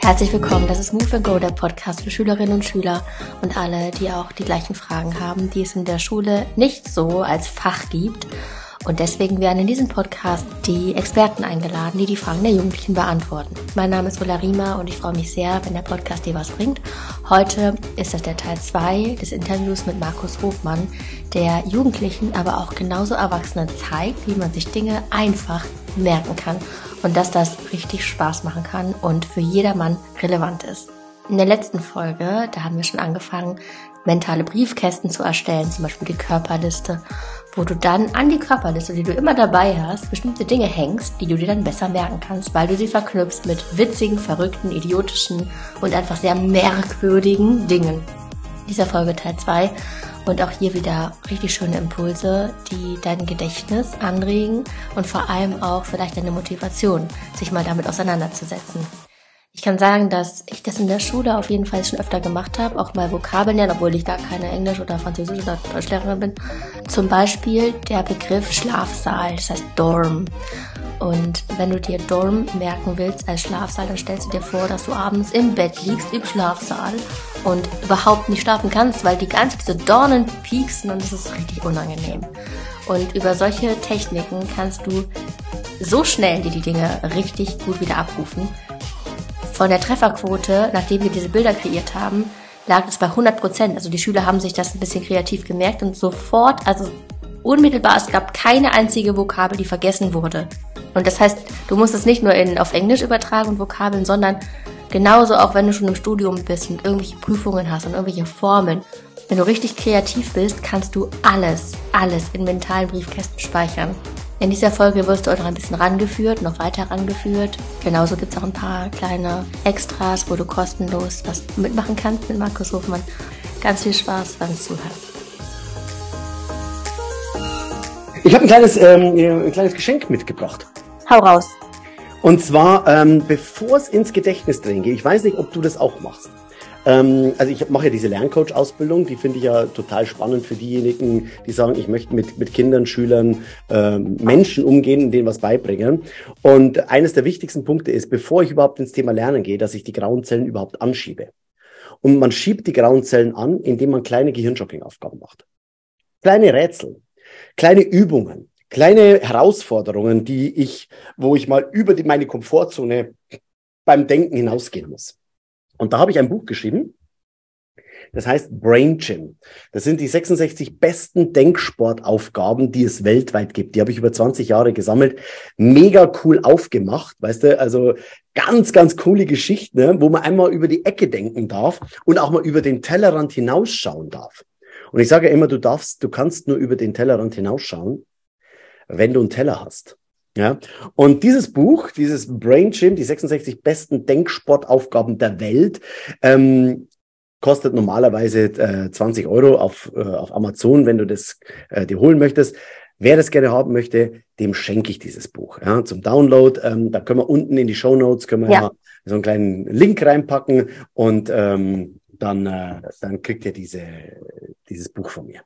Herzlich willkommen, das ist Move and Go, der Podcast für Schülerinnen und Schüler und alle, die auch die gleichen Fragen haben, die es in der Schule nicht so als Fach gibt. Und deswegen werden in diesem Podcast die Experten eingeladen, die die Fragen der Jugendlichen beantworten. Mein Name ist Ulla Riemer und ich freue mich sehr, wenn der Podcast dir was bringt. Heute ist das der Teil 2 des Interviews mit Markus Hofmann, der Jugendlichen, aber auch genauso Erwachsenen zeigt, wie man sich Dinge einfach merken kann und dass das richtig Spaß machen kann und für jedermann relevant ist. In der letzten Folge, da haben wir schon angefangen, mentale Briefkästen zu erstellen, zum Beispiel die Körperliste, wo du dann an die Körperliste, die du immer dabei hast, bestimmte Dinge hängst, die du dir dann besser merken kannst, weil du sie verknüpfst mit witzigen, verrückten, idiotischen und einfach sehr merkwürdigen Dingen. Dieser Folge Teil 2 und auch hier wieder richtig schöne Impulse, die dein Gedächtnis anregen und vor allem auch vielleicht deine Motivation, sich mal damit auseinanderzusetzen. Ich kann sagen, dass ich das in der Schule auf jeden Fall schon öfter gemacht habe, auch mal Vokabeln lernen, obwohl ich gar keine Englisch- oder Französisch- oder Deutschlehrerin bin. Zum Beispiel der Begriff Schlafsaal, das heißt Dorm. Und wenn du dir Dorm merken willst als Schlafsaal, dann stellst du dir vor, dass du abends im Bett liegst im Schlafsaal und überhaupt nicht schlafen kannst, weil die ganze diese Dornen pieksen und es ist richtig unangenehm. Und über solche Techniken kannst du so schnell dir die Dinge richtig gut wieder abrufen. Von der Trefferquote, nachdem wir diese Bilder kreiert haben, lag es bei 100 Prozent. Also die Schüler haben sich das ein bisschen kreativ gemerkt und sofort, also unmittelbar, es gab keine einzige Vokabel, die vergessen wurde. Und das heißt, du musst es nicht nur in, auf Englisch übertragen und Vokabeln, sondern genauso auch wenn du schon im Studium bist und irgendwelche Prüfungen hast und irgendwelche Formeln. Wenn du richtig kreativ bist, kannst du alles, alles in mentalen Briefkästen speichern. In dieser Folge wirst du auch noch ein bisschen rangeführt, noch weiter rangeführt. Genauso gibt es auch ein paar kleine Extras, wo du kostenlos was mitmachen kannst mit Markus Hofmann. Ganz viel Spaß beim Zuhören. Ich habe ein kleines, ähm, ein kleines Geschenk mitgebracht. Hau raus. Und zwar, ähm, bevor es ins Gedächtnistraining geht, ich weiß nicht, ob du das auch machst. Ähm, also ich mache ja diese Lerncoach-Ausbildung, die finde ich ja total spannend für diejenigen, die sagen, ich möchte mit, mit Kindern, Schülern, ähm, Menschen umgehen und denen was beibringen. Und eines der wichtigsten Punkte ist, bevor ich überhaupt ins Thema Lernen gehe, dass ich die grauen Zellen überhaupt anschiebe. Und man schiebt die grauen Zellen an, indem man kleine Gehirnjogging-Aufgaben macht. Kleine Rätsel, kleine Übungen, kleine Herausforderungen, die ich, wo ich mal über die, meine Komfortzone beim Denken hinausgehen muss. Und da habe ich ein Buch geschrieben. Das heißt Brain Gym. Das sind die 66 besten Denksportaufgaben, die es weltweit gibt. Die habe ich über 20 Jahre gesammelt. Mega cool aufgemacht, weißt du? Also ganz, ganz coole Geschichten, ne? wo man einmal über die Ecke denken darf und auch mal über den Tellerrand hinausschauen darf. Und ich sage immer, du darfst, du kannst nur über den Tellerrand hinausschauen, wenn du einen Teller hast. Ja, und dieses Buch, dieses Brain Gym, die 66 besten Denksportaufgaben der Welt, ähm, kostet normalerweise äh, 20 Euro auf, äh, auf Amazon, wenn du das äh, dir holen möchtest. Wer das gerne haben möchte, dem schenke ich dieses Buch ja, zum Download. Ähm, da können wir unten in die Show Notes können wir ja. so einen kleinen Link reinpacken und ähm, dann, äh, dann kriegt ihr diese, dieses Buch von mir.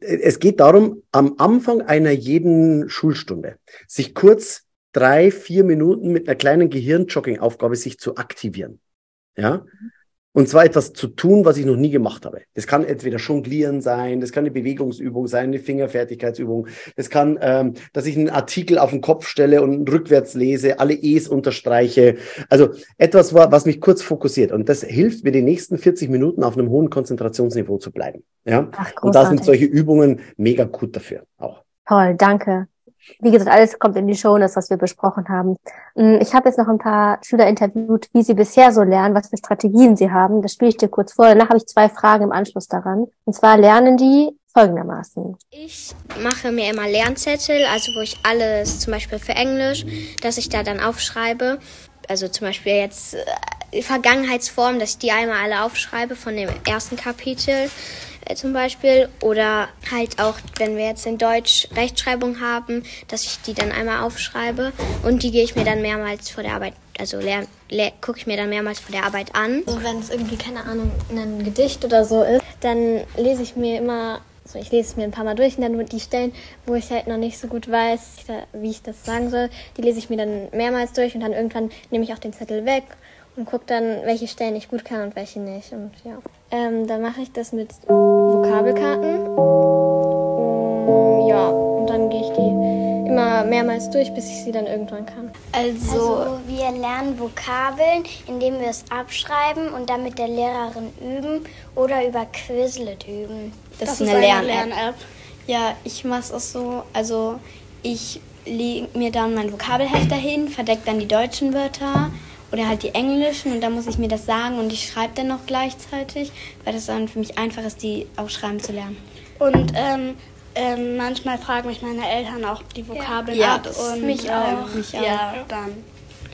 Es geht darum, am Anfang einer jeden Schulstunde sich kurz drei, vier Minuten mit einer kleinen Gehirnjogging-Aufgabe sich zu aktivieren. Ja, und zwar etwas zu tun, was ich noch nie gemacht habe. Das kann entweder Jonglieren sein, das kann eine Bewegungsübung sein, eine Fingerfertigkeitsübung. Das kann, ähm, dass ich einen Artikel auf den Kopf stelle und rückwärts lese, alle E's unterstreiche. Also etwas, was mich kurz fokussiert. Und das hilft mir, die nächsten 40 Minuten auf einem hohen Konzentrationsniveau zu bleiben. Ja? Ach, und da sind solche Übungen mega gut dafür auch. Toll, danke. Wie gesagt, alles kommt in die Show, das, was wir besprochen haben. Mm, ich habe jetzt noch ein paar Schüler interviewt, wie sie bisher so lernen, was für Strategien sie haben. Das spiele ich dir kurz vor. Danach habe ich zwei Fragen im Anschluss daran. Und zwar lernen die folgendermaßen. Ich mache mir immer Lernzettel, also wo ich alles, zum Beispiel für Englisch, dass ich da dann aufschreibe. Also zum Beispiel jetzt äh, Vergangenheitsform, dass ich die einmal alle aufschreibe von dem ersten Kapitel. Äh, zum Beispiel. Oder halt auch, wenn wir jetzt in Deutsch Rechtschreibung haben, dass ich die dann einmal aufschreibe und die gehe ich mir dann mehrmals vor der Arbeit, also gucke ich mir dann mehrmals vor der Arbeit an. Und wenn es irgendwie, keine Ahnung, ein Gedicht oder so ist, dann lese ich mir immer So, ich lese es mir ein paar Mal durch und dann die Stellen, wo ich halt noch nicht so gut weiß, wie ich das sagen soll, die lese ich mir dann mehrmals durch und dann irgendwann nehme ich auch den Zettel weg und gucke dann, welche Stellen ich gut kann und welche nicht. Und ja, ähm, dann mache ich das mit Vokabelkarten. Um, ja, und dann gehe ich die immer mehrmals durch, bis ich sie dann irgendwann kann. Also, also wir lernen Vokabeln, indem wir es abschreiben und dann mit der Lehrerin üben oder über Quizlet üben. Das, das ist eine, eine Lern-App. Lern ja, ich mache es auch so. Also ich lege mir dann mein Vokabelheft dahin, verdecke dann die deutschen Wörter oder halt die englischen und dann muss ich mir das sagen und ich schreibe dann noch gleichzeitig, weil das dann für mich einfach ist, die auch schreiben zu lernen. Und ähm, ähm, manchmal fragen mich meine Eltern auch die Vokabeln ja. ab. Ja, das und, mich ähm, auch. Mich auch. Ja, dann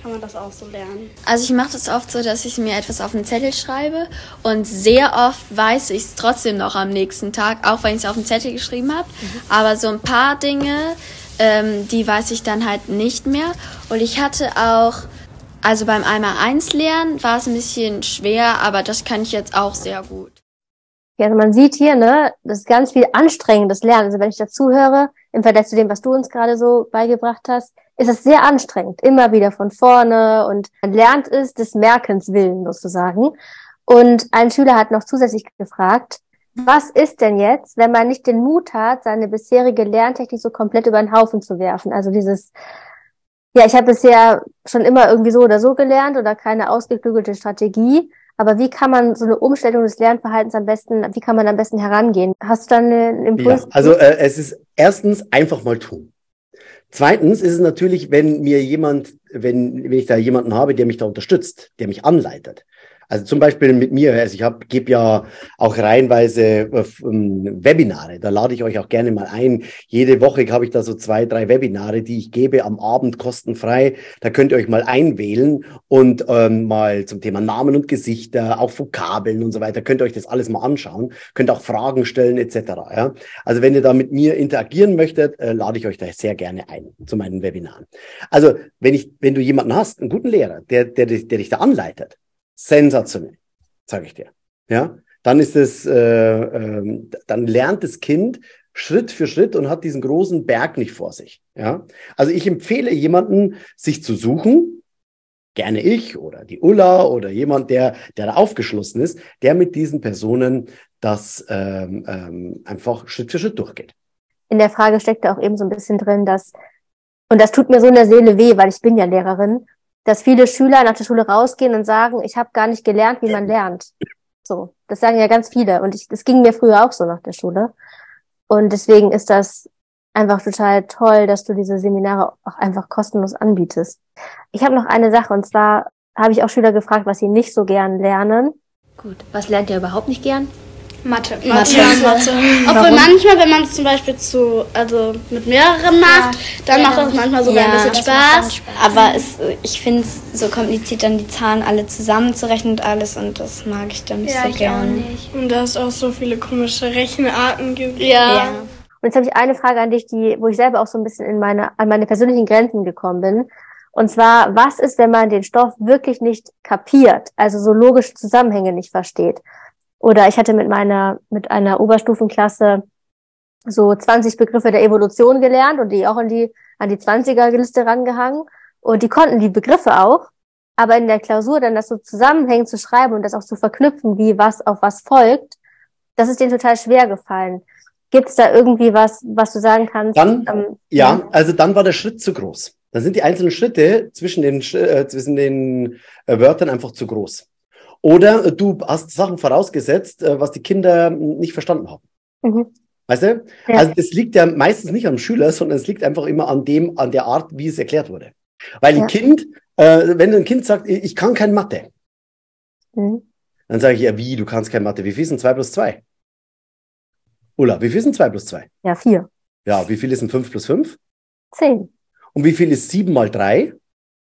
kann man das auch so lernen. Also ich mache das oft so, dass ich mir etwas auf einen Zettel schreibe und sehr oft weiß ich es trotzdem noch am nächsten Tag, auch wenn ich es auf den Zettel geschrieben habe. Mhm. Aber so ein paar Dinge, ähm, die weiß ich dann halt nicht mehr. Und ich hatte auch, also beim einmal eins lernen war es ein bisschen schwer, aber das kann ich jetzt auch sehr gut. Ja, also man sieht hier, ne, das ist ganz viel anstrengendes Lernen. Also wenn ich dazu höre, im Vergleich zu dem, was du uns gerade so beigebracht hast, ist es sehr anstrengend, immer wieder von vorne und man lernt es des Merkens willen sozusagen. Und ein Schüler hat noch zusätzlich gefragt, was ist denn jetzt, wenn man nicht den Mut hat, seine bisherige Lerntechnik so komplett über den Haufen zu werfen? Also dieses, ja, ich habe bisher schon immer irgendwie so oder so gelernt oder keine ausgeklügelte Strategie. Aber wie kann man so eine Umstellung des Lernverhaltens am besten, wie kann man am besten herangehen? Hast du dann einen Impuls? Ja, also äh, es ist erstens einfach mal tun. Zweitens ist es natürlich, wenn mir jemand, wenn, wenn ich da jemanden habe, der mich da unterstützt, der mich anleitet, also zum Beispiel mit mir, also ich hab, gebe ja auch reihenweise äh, Webinare, da lade ich euch auch gerne mal ein. Jede Woche habe ich da so zwei, drei Webinare, die ich gebe am Abend kostenfrei. Da könnt ihr euch mal einwählen und ähm, mal zum Thema Namen und Gesichter, auch Vokabeln und so weiter, könnt ihr euch das alles mal anschauen, könnt auch Fragen stellen etc. Ja? Also wenn ihr da mit mir interagieren möchtet, äh, lade ich euch da sehr gerne ein zu meinen Webinaren. Also wenn ich, wenn du jemanden hast, einen guten Lehrer, der, der, der dich da anleitet, sensationell, sage ich dir. Ja, dann ist es, äh, äh, dann lernt das Kind Schritt für Schritt und hat diesen großen Berg nicht vor sich. Ja, also ich empfehle jemanden, sich zu suchen, gerne ich oder die Ulla oder jemand, der, der da aufgeschlossen ist, der mit diesen Personen das ähm, ähm, einfach Schritt für Schritt durchgeht. In der Frage steckt auch eben so ein bisschen drin, dass, und das tut mir so in der Seele weh, weil ich bin ja Lehrerin, dass viele Schüler nach der Schule rausgehen und sagen, ich habe gar nicht gelernt, wie man lernt. So, das sagen ja ganz viele. Und ich, das ging mir früher auch so nach der Schule. Und deswegen ist das einfach total toll, dass du diese Seminare auch einfach kostenlos anbietest. Ich habe noch eine Sache und zwar habe ich auch Schüler gefragt, was sie nicht so gern lernen. Gut, was lernt ihr überhaupt nicht gern? Mathe. Mathe. Ja, Mathe. Obwohl Warum? manchmal, wenn man es zum Beispiel zu, also mit mehreren macht, ja. dann ja. macht das manchmal sogar ja, ein bisschen Spaß. Spaß. Aber es, ich finde es so kompliziert, dann die Zahlen alle zusammenzurechnen und alles und das mag ich dann nicht ja, so gerne. Und da es auch so viele komische Rechenarten gibt. Ja. ja. Und jetzt habe ich eine Frage an dich, die, wo ich selber auch so ein bisschen in meine, an meine persönlichen Grenzen gekommen bin. Und zwar, was ist, wenn man den Stoff wirklich nicht kapiert, also so logische Zusammenhänge nicht versteht? Oder ich hatte mit meiner, mit einer Oberstufenklasse so 20 Begriffe der Evolution gelernt und die auch an die, an die 20er-Liste rangehangen. Und die konnten die Begriffe auch. Aber in der Klausur dann das so zusammenhängend zu schreiben und das auch zu verknüpfen, wie was auf was folgt, das ist denen total schwer gefallen. Gibt es da irgendwie was, was du sagen kannst? Dann, ähm, ja, also dann war der Schritt zu groß. Dann sind die einzelnen Schritte zwischen den, äh, zwischen den äh, Wörtern einfach zu groß. Oder du hast Sachen vorausgesetzt, äh, was die Kinder nicht verstanden haben. Mhm. Weißt du? Ja. Also das liegt ja meistens nicht am Schüler, sondern es liegt einfach immer an dem, an der Art, wie es erklärt wurde. Weil ja. ein Kind, äh, wenn ein Kind sagt, ich kann kein Mathe, mhm. dann sage ich ja, wie, du kannst kein Mathe. Wie viel ist denn 2 plus 2? Ulla, wie viel ist denn 2 plus 2? Ja, 4. Ja, wie viel ist denn 5 plus 5? 10. Und wie viel ist 7 mal 3?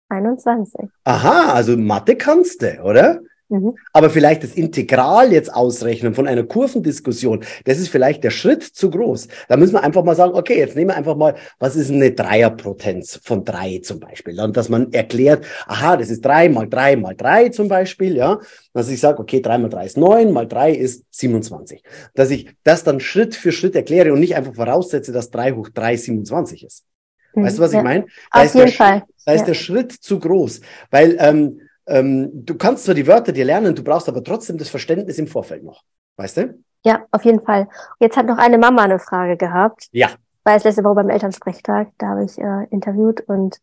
21. Aha, also Mathe kannst du, oder? Mhm. Aber vielleicht das Integral jetzt ausrechnen von einer Kurvendiskussion, das ist vielleicht der Schritt zu groß. Da müssen wir einfach mal sagen, okay, jetzt nehmen wir einfach mal, was ist eine Dreierpotenz von drei zum Beispiel? Und dass man erklärt, aha, das ist drei mal drei mal drei zum Beispiel, ja. Dass ich sage, okay, drei mal drei ist neun, mal drei ist 27. Dass ich das dann Schritt für Schritt erkläre und nicht einfach voraussetze, dass drei hoch drei 27 ist. Weißt du, was ja. ich meine? Da Auf jeden Fall. Da ist ja. der Schritt zu groß, weil ähm, ähm, du kannst zwar die Wörter dir lernen, du brauchst aber trotzdem das Verständnis im Vorfeld noch. Weißt du? Ja, auf jeden Fall. Jetzt hat noch eine Mama eine Frage gehabt. Ja. Weil es letzte Woche beim Elternsprechtag, da habe ich äh, interviewt und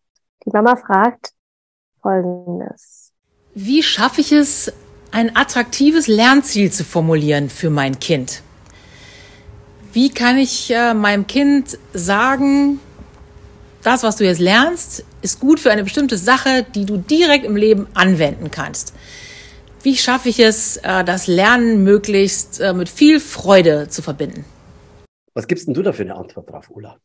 die Mama fragt folgendes. Wie schaffe ich es, ein attraktives Lernziel zu formulieren für mein Kind? Wie kann ich äh, meinem Kind sagen, das, was du jetzt lernst, ist gut für eine bestimmte Sache, die du direkt im Leben anwenden kannst. Wie schaffe ich es, äh, das Lernen möglichst äh, mit viel Freude zu verbinden? Was gibst denn du da für eine Antwort drauf, Ulla?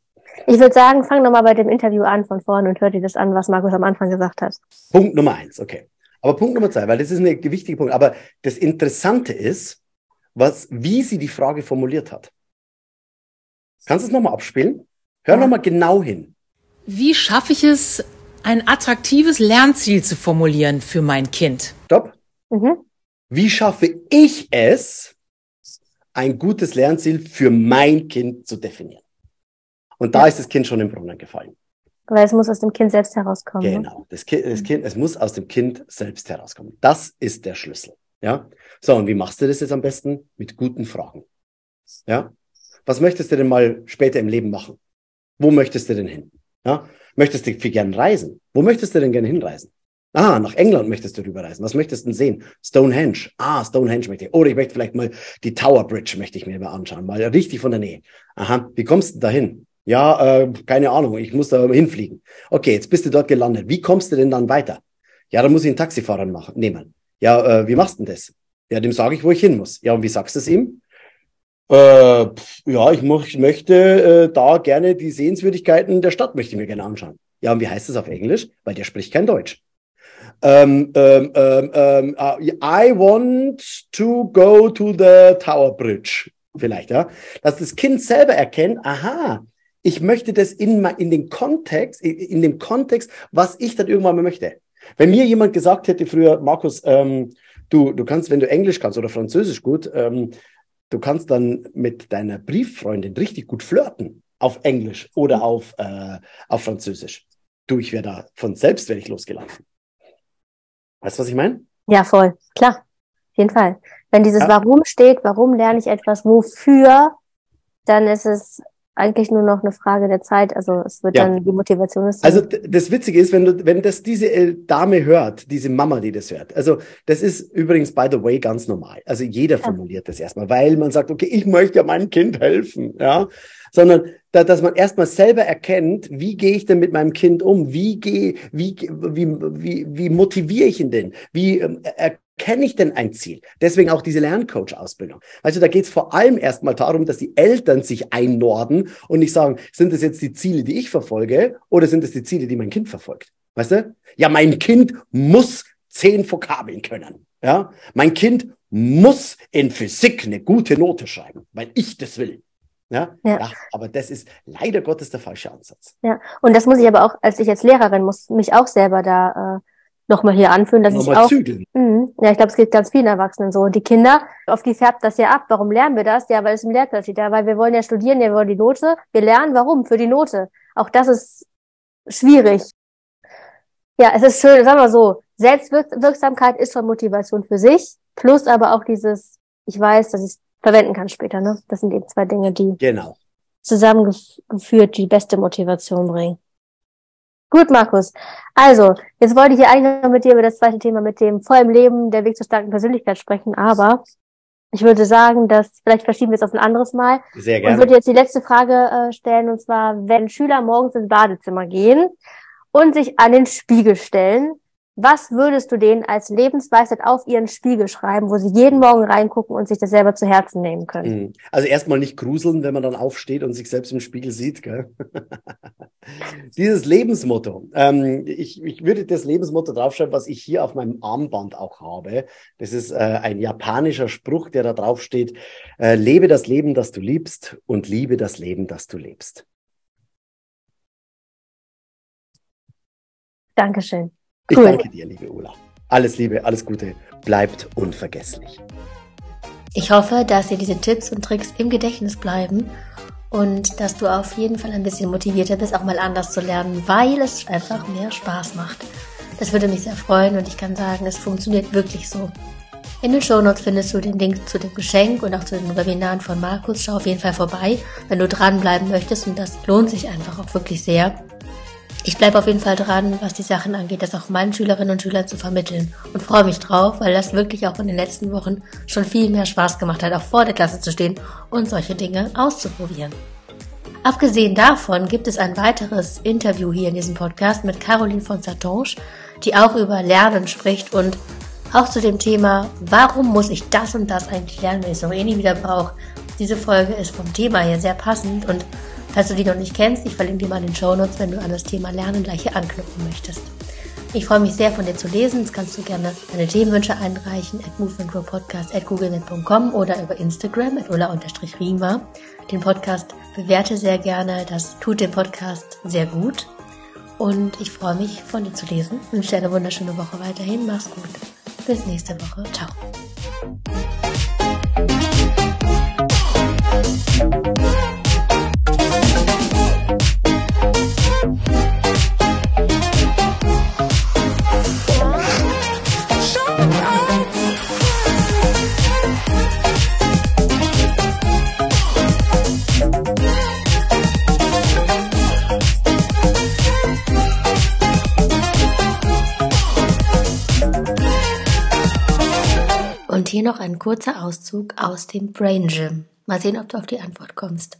Ich würde sagen, fang nochmal bei dem Interview an von vorne und hör dir das an, was Markus am Anfang gesagt hat. Punkt Nummer eins, okay. Aber Punkt Nummer zwei, weil das ist ein wichtiger Punkt. Aber das Interessante ist, was, wie sie die Frage formuliert hat. Kannst du es nochmal abspielen? Hör ja. nochmal genau hin. Wie schaffe ich es, ein attraktives Lernziel zu formulieren für mein Kind? Stopp. Mhm. Wie schaffe ich es, ein gutes Lernziel für mein Kind zu definieren? Und da ja. ist das Kind schon im Brunnen gefallen. Weil es muss aus dem Kind selbst herauskommen. Ne? Genau. Das kind, das kind, es muss aus dem Kind selbst herauskommen. Das ist der Schlüssel. Ja. So, und wie machst du das jetzt am besten? Mit guten Fragen. Ja. Was möchtest du denn mal später im Leben machen? Wo möchtest du denn hin? Ja? Möchtest du viel gern reisen? Wo möchtest du denn gerne hinreisen? Ah, nach England möchtest du rüberreisen. Was möchtest du denn sehen? Stonehenge. Ah, Stonehenge möchte ich. Oder ich möchte vielleicht mal die Tower Bridge möchte ich mir mal anschauen. Mal richtig von der Nähe. Aha. Wie kommst du da hin? Ja, äh, keine Ahnung. Ich muss da hinfliegen. Okay, jetzt bist du dort gelandet. Wie kommst du denn dann weiter? Ja, dann muss ich einen Taxifahrer machen, nehmen. Ja, äh, wie machst du denn das? Ja, dem sage ich, wo ich hin muss. Ja, und wie sagst du es ihm? Äh, ja, ich, ich möchte äh, da gerne die Sehenswürdigkeiten der Stadt möchte ich mir gerne anschauen. Ja, und wie heißt das auf Englisch? Weil der spricht kein Deutsch. Ähm, ähm, ähm, ähm uh, I want to go to the Tower Bridge. Vielleicht, ja. Dass das Kind selber erkennt, aha, ich möchte das in, in den Kontext, in, in dem Kontext, was ich dann irgendwann mal möchte. Wenn mir jemand gesagt hätte früher, Markus, ähm, du, du kannst, wenn du Englisch kannst oder Französisch gut, ähm, Du kannst dann mit deiner Brieffreundin richtig gut flirten auf Englisch oder mhm. auf, äh, auf Französisch. Du, ich wäre da von selbst wäre ich losgelaufen. Weißt du, was ich meine? Ja, voll. Klar. Auf jeden Fall. Wenn dieses ja. Warum steht, warum lerne ich etwas, wofür, dann ist es eigentlich nur noch eine Frage der Zeit. Also es wird ja. dann die Motivation ist. Also das Witzige ist, wenn du, wenn das diese Dame hört, diese Mama, die das hört. Also das ist übrigens by the way ganz normal. Also jeder ja. formuliert das erstmal, weil man sagt, okay, ich möchte ja meinem Kind helfen, ja. Sondern da, dass man erstmal selber erkennt, wie gehe ich denn mit meinem Kind um? Wie gehe, wie, wie, wie, wie motiviere ich ihn denn? Wie ähm, kenne ich denn ein Ziel? Deswegen auch diese Lerncoach-Ausbildung. Also da geht es vor allem erstmal darum, dass die Eltern sich einnorden und nicht sagen, sind das jetzt die Ziele, die ich verfolge oder sind das die Ziele, die mein Kind verfolgt? Weißt du? Ja, mein Kind muss zehn Vokabeln können. Ja, mein Kind muss in Physik eine gute Note schreiben, weil ich das will. Ja? ja? Ja. aber das ist leider Gottes der falsche Ansatz. Ja, und das muss ich aber auch, als ich als Lehrerin muss mich auch selber da äh, nochmal hier anführen, dass nochmal ich auch. Zügeln. Mh, ja, ich glaube, es geht ganz vielen Erwachsenen so. Und die Kinder, auf die färbt das ja ab. Warum lernen wir das? Ja, weil es im Lehrplan steht. Ja, weil wir wollen ja studieren, ja, wir wollen die Note. Wir lernen, warum? Für die Note. Auch das ist schwierig. Ja, es ist schön, sagen wir so, Selbstwirksamkeit ist schon Motivation für sich, plus aber auch dieses, ich weiß, dass ich es verwenden kann später, ne? Das sind eben zwei Dinge, die genau. zusammengeführt die beste Motivation bringen. Gut, Markus. Also, jetzt wollte ich hier eigentlich noch mit dir über das zweite Thema mit dem Voll im Leben, der Weg zur starken Persönlichkeit sprechen, aber ich würde sagen, dass vielleicht verschieben wir es auf ein anderes Mal. Sehr gerne. Und würde jetzt die letzte Frage äh, stellen, und zwar, wenn Schüler morgens ins Badezimmer gehen und sich an den Spiegel stellen, Was würdest du denen als Lebensweisheit auf ihren Spiegel schreiben, wo sie jeden Morgen reingucken und sich das selber zu Herzen nehmen können? Mhm. Also erstmal nicht gruseln, wenn man dann aufsteht und sich selbst im Spiegel sieht. Gell? Dieses Lebensmotto. Ähm, ich, ich würde das Lebensmotto draufschreiben, was ich hier auf meinem Armband auch habe. Das ist äh, ein japanischer Spruch, der da drauf steht. Äh, lebe das Leben, das du liebst und liebe das Leben, das du lebst. Dankeschön. Ich danke dir, liebe Ulla. Alles Liebe, alles Gute. Bleibt unvergesslich. Ich hoffe, dass dir diese Tipps und Tricks im Gedächtnis bleiben und dass du auf jeden Fall ein bisschen motivierter bist, auch mal anders zu lernen, weil es einfach mehr Spaß macht. Das würde mich sehr freuen und ich kann sagen, es funktioniert wirklich so. In den Shownotes findest du den Link zu dem Geschenk und auch zu den Webinaren von Markus. Schau auf jeden Fall vorbei, wenn du dranbleiben möchtest und das lohnt sich einfach auch wirklich sehr. Ich bleibe auf jeden Fall dran, was die Sachen angeht, das auch meinen Schülerinnen und Schülern zu vermitteln und freue mich drauf, weil das wirklich auch in den letzten Wochen schon viel mehr Spaß gemacht hat, auch vor der Klasse zu stehen und solche Dinge auszuprobieren. Abgesehen davon gibt es ein weiteres Interview hier in diesem Podcast mit Caroline von Satonge, die auch über Lernen spricht und auch zu dem Thema, warum muss ich das und das eigentlich lernen, wenn ich es noch eh nie wieder brauche. Diese Folge ist vom Thema her sehr passend und Falls du die noch nicht kennst, ich verlinke dir mal in den Show Notes, wenn du an das Thema Lernen gleich hier anknüpfen möchtest. Ich freue mich sehr, von dir zu lesen. Jetzt kannst du gerne deine Themenwünsche einreichen at movementgrowpodcast oder über Instagram at ulla-rima. Den Podcast bewerte sehr gerne. Das tut dem Podcast sehr gut. Und ich freue mich, von dir zu lesen. Ich wünsche dir eine wunderschöne Woche weiterhin. Mach's gut. Bis nächste Woche. Ciao. Hier noch ein kurzer Auszug aus dem Brain Gym. Mal sehen, ob du auf die Antwort kommst.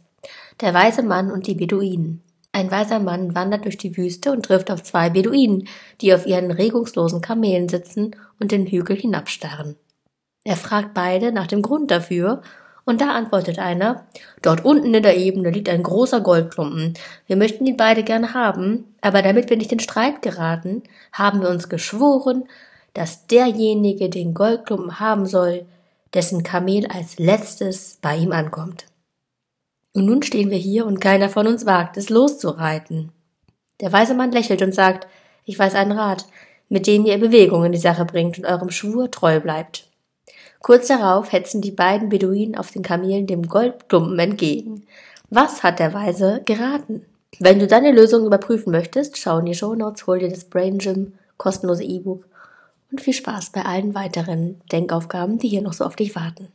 Der weise Mann und die Beduinen. Ein weiser Mann wandert durch die Wüste und trifft auf zwei Beduinen, die auf ihren regungslosen Kamelen sitzen und den Hügel hinabstarren. Er fragt beide nach dem Grund dafür, und da antwortet einer, dort unten in der Ebene liegt ein großer Goldklumpen. Wir möchten ihn beide gerne haben, aber damit wir nicht in Streit geraten, haben wir uns geschworen, dass derjenige den Goldklumpen haben soll, dessen Kamel als letztes bei ihm ankommt. Und nun stehen wir hier und keiner von uns wagt, es loszureiten. Der weise Mann lächelt und sagt, ich weiß einen Rat, mit dem ihr Bewegung in die Sache bringt und eurem Schwur treu bleibt. Kurz darauf hetzen die beiden Beduinen auf den Kamelen dem Goldklumpen entgegen. Was hat der Weise geraten? Wenn du deine Lösung überprüfen möchtest, schau in die Show Notes, hol dir das Brain Gym kostenlose E-Book und viel Spaß bei allen weiteren Denkaufgaben, die hier noch so auf dich warten.